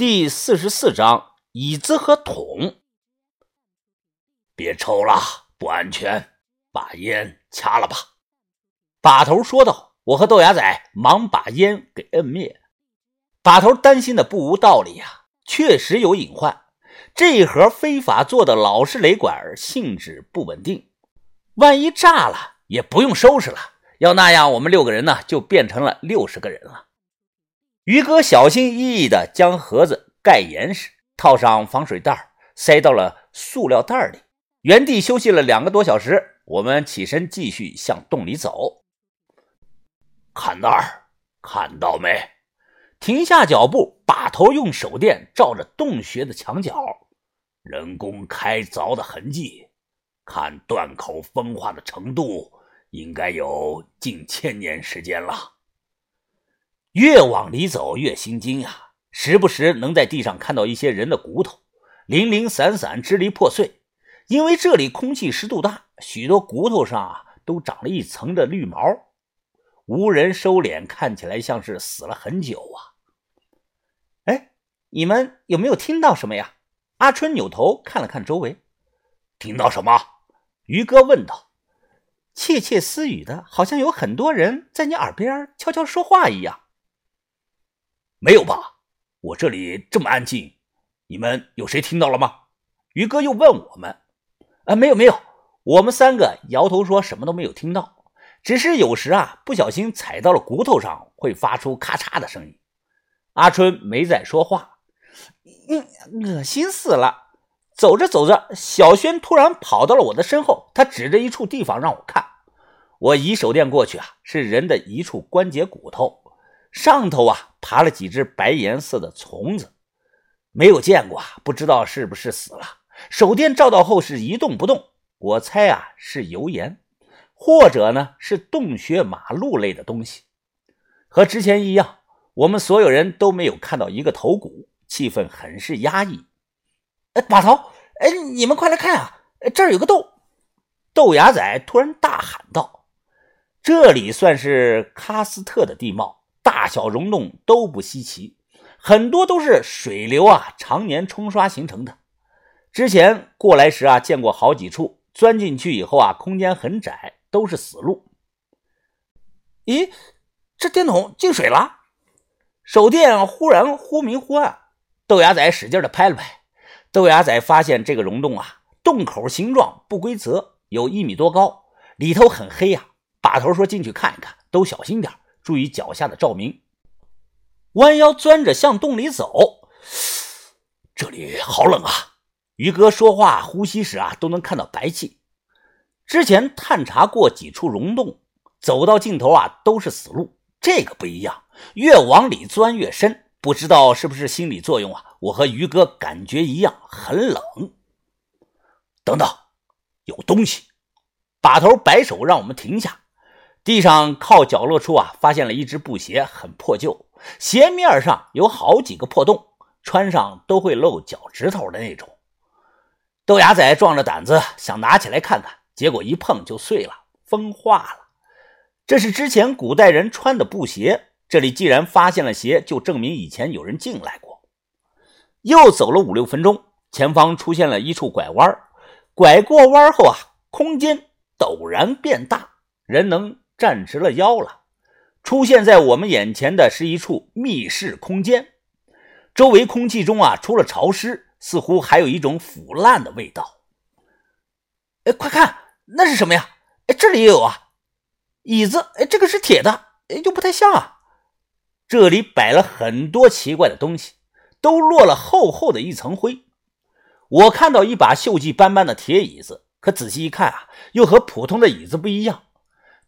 第四十四章椅子和桶。别抽了，不安全，把烟掐了吧。把头说道。我和豆芽仔忙把烟给摁灭。把头担心的不无道理呀，确实有隐患。这一盒非法做的老式雷管性质不稳定，万一炸了也不用收拾了。要那样，我们六个人呢就变成了六十个人了。于哥小心翼翼地将盒子盖严实，套上防水袋，塞到了塑料袋里。原地休息了两个多小时，我们起身继续向洞里走。看那儿，看到没？停下脚步，把头用手电照着洞穴的墙角，人工开凿的痕迹。看断口风化的程度，应该有近千年时间了。越往里走越心惊呀，时不时能在地上看到一些人的骨头，零零散散、支离破碎。因为这里空气湿度大，许多骨头上啊都长了一层的绿毛，无人收敛，看起来像是死了很久啊。哎，你们有没有听到什么呀？阿春扭头看了看周围，听到什么？于哥问道。窃窃私语的，好像有很多人在你耳边悄悄说话一样。没有吧？我这里这么安静，你们有谁听到了吗？于哥又问我们：“啊，没有，没有。”我们三个摇头说什么都没有听到，只是有时啊不小心踩到了骨头上，会发出咔嚓的声音。阿春没再说话，嗯，恶心死了。走着走着，小轩突然跑到了我的身后，他指着一处地方让我看。我移手电过去啊，是人的一处关节骨头。上头啊爬了几只白颜色的虫子，没有见过啊，不知道是不是死了。手电照到后是一动不动，我猜啊是油盐，或者呢是洞穴马路类的东西。和之前一样，我们所有人都没有看到一个头骨，气氛很是压抑。哎，把头，哎，你们快来看啊，这儿有个洞！豆芽仔突然大喊道：“这里算是喀斯特的地貌。”大小溶洞都不稀奇，很多都是水流啊常年冲刷形成的。之前过来时啊，见过好几处，钻进去以后啊，空间很窄，都是死路。咦，这电筒进水了，手电忽然忽明忽暗。豆芽仔使劲的拍了拍，豆芽仔发现这个溶洞啊，洞口形状不规则，有一米多高，里头很黑呀。把头说进去看一看，都小心点。注意脚下的照明，弯腰钻着向洞里走。这里好冷啊！于哥说话呼吸时啊，都能看到白气。之前探查过几处溶洞，走到尽头啊都是死路，这个不一样，越往里钻越深。不知道是不是心理作用啊？我和于哥感觉一样，很冷。等等，有东西！把头摆手让我们停下。地上靠角落处啊，发现了一只布鞋，很破旧，鞋面上有好几个破洞，穿上都会露脚趾头的那种。豆芽仔壮着胆子想拿起来看看，结果一碰就碎了，风化了。这是之前古代人穿的布鞋，这里既然发现了鞋，就证明以前有人进来过。又走了五六分钟，前方出现了一处拐弯，拐过弯后啊，空间陡然变大，人能。站直了腰了，出现在我们眼前的是一处密室空间，周围空气中啊，除了潮湿，似乎还有一种腐烂的味道。哎，快看，那是什么呀？哎，这里也有啊，椅子，哎，这个是铁的，哎，又不太像啊。这里摆了很多奇怪的东西，都落了厚厚的一层灰。我看到一把锈迹斑斑的铁椅子，可仔细一看啊，又和普通的椅子不一样。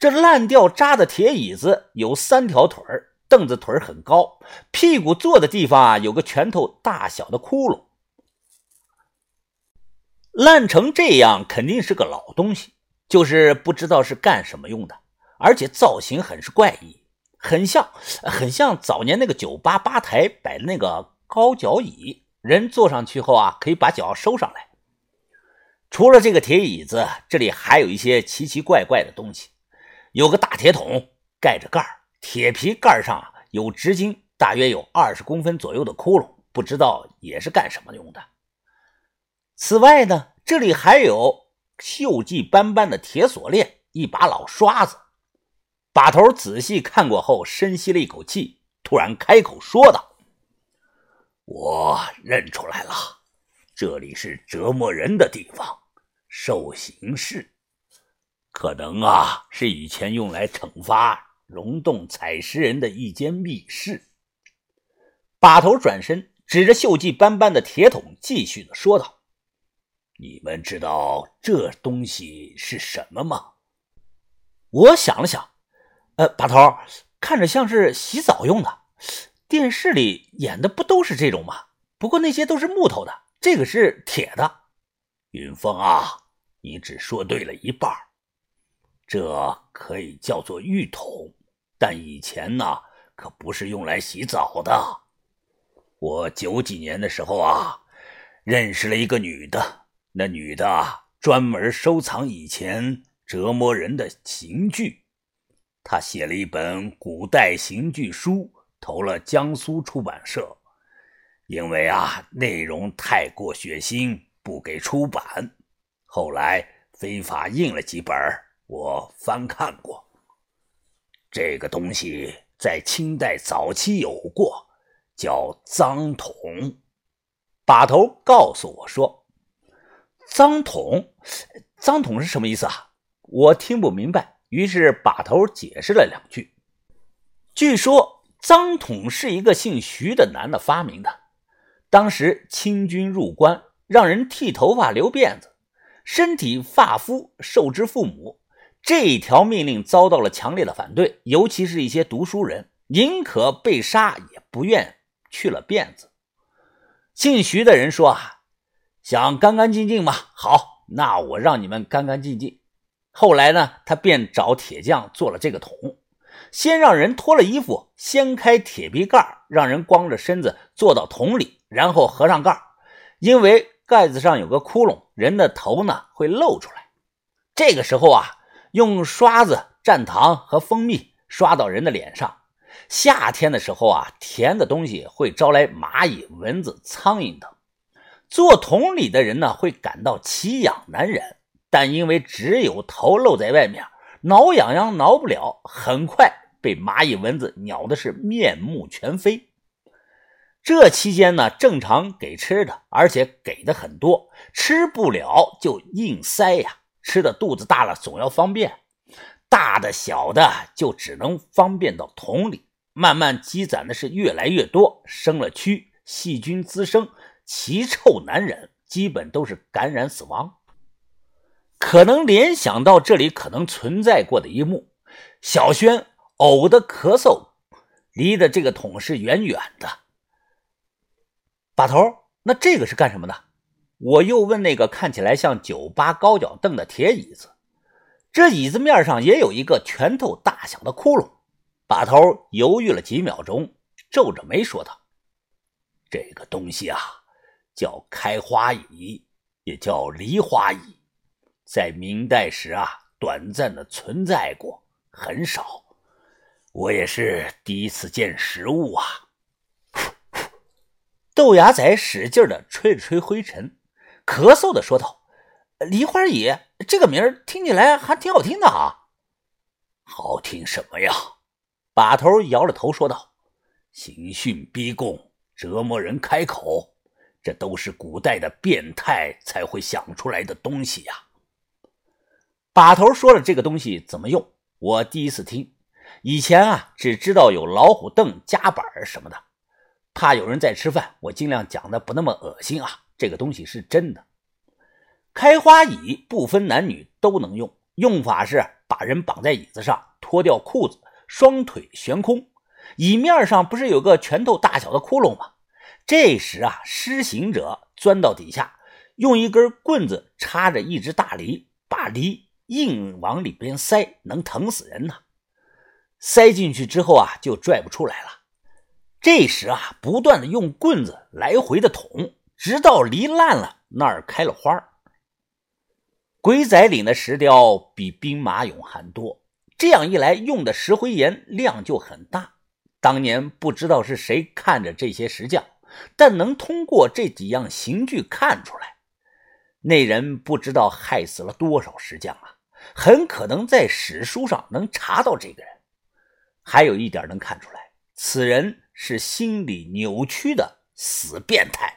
这烂掉渣的铁椅子有三条腿，凳子腿很高，屁股坐的地方啊有个拳头大小的窟窿。烂成这样，肯定是个老东西，就是不知道是干什么用的，而且造型很是怪异，很像很像早年那个酒吧吧台摆的那个高脚椅，人坐上去后啊可以把脚收上来。除了这个铁椅子，这里还有一些奇奇怪怪的东西。有个大铁桶，盖着盖铁皮盖上有直径大约有二十公分左右的窟窿，不知道也是干什么用的。此外呢，这里还有锈迹斑斑的铁锁链，一把老刷子。把头仔细看过后，深吸了一口气，突然开口说道：“我认出来了，这里是折磨人的地方，受刑室。可能啊，是以前用来惩罚溶洞采石人的一间密室。”把头转身，指着锈迹斑斑的铁桶，继续的说道：“你们知道这东西是什么吗？”我想了想。呃，把头看着像是洗澡用的，电视里演的不都是这种吗？不过那些都是木头的，这个是铁的。云峰啊，你只说对了一半。这可以叫做浴桶，但以前呢，可不是用来洗澡的。我九几年的时候啊，认识了一个女的，那女的专门收藏以前折磨人的刑具。他写了一本古代刑具书，投了江苏出版社，因为啊内容太过血腥，不给出版。后来非法印了几本，我翻看过。这个东西在清代早期有过，叫脏桶。把头告诉我说：“脏桶，脏桶是什么意思啊？”我听不明白。于是把头解释了两句。据说脏桶是一个姓徐的男的发明的。当时清军入关，让人剃头发、留辫子，身体发肤受之父母。这条命令遭到了强烈的反对，尤其是一些读书人，宁可被杀也不愿去了辫子。姓徐的人说：“啊，想干干净净吗？好，那我让你们干干净净。”后来呢，他便找铁匠做了这个桶。先让人脱了衣服，掀开铁皮盖，让人光着身子坐到桶里，然后合上盖。因为盖子上有个窟窿，人的头呢会露出来。这个时候啊，用刷子蘸糖和蜂蜜刷到人的脸上。夏天的时候啊，甜的东西会招来蚂蚁、蚊子、苍蝇等。做桶里的人呢，会感到奇痒难忍。但因为只有头露在外面，挠痒痒挠不了，很快被蚂蚁蚊子咬的是面目全非。这期间呢，正常给吃的，而且给的很多，吃不了就硬塞呀，吃的肚子大了总要方便，大的小的就只能方便到桶里，慢慢积攒的是越来越多，生了蛆，细菌滋生，奇臭难忍，基本都是感染死亡。可能联想到这里可能存在过的一幕，小轩呕的咳嗽，离的这个桶是远远的。把头，那这个是干什么的？我又问那个看起来像酒吧高脚凳的铁椅子，这椅子面上也有一个拳头大小的窟窿。把头犹豫了几秒钟，皱着眉说道：“这个东西啊，叫开花椅，也叫梨花椅。”在明代时啊，短暂的存在过，很少。我也是第一次见实物啊。豆芽仔使劲的吹了吹灰尘，咳嗽的说道：“梨花椅这个名儿听起来还挺好听的啊。”好听什么呀？把头摇了头说道：“刑讯逼供，折磨人开口，这都是古代的变态才会想出来的东西呀。”把头说了这个东西怎么用，我第一次听。以前啊，只知道有老虎凳、夹板什么的。怕有人在吃饭，我尽量讲的不那么恶心啊。这个东西是真的。开花椅不分男女都能用，用法是把人绑在椅子上，脱掉裤子，双腿悬空，椅面上不是有个拳头大小的窟窿吗？这时啊，施行者钻到底下，用一根棍子插着一只大梨，把梨。硬往里边塞，能疼死人呐！塞进去之后啊，就拽不出来了。这时啊，不断的用棍子来回的捅，直到梨烂了，那儿开了花鬼仔岭的石雕比兵马俑还多，这样一来，用的石灰岩量就很大。当年不知道是谁看着这些石匠，但能通过这几样刑具看出来，那人不知道害死了多少石匠啊！很可能在史书上能查到这个人。还有一点能看出来，此人是心理扭曲的死变态。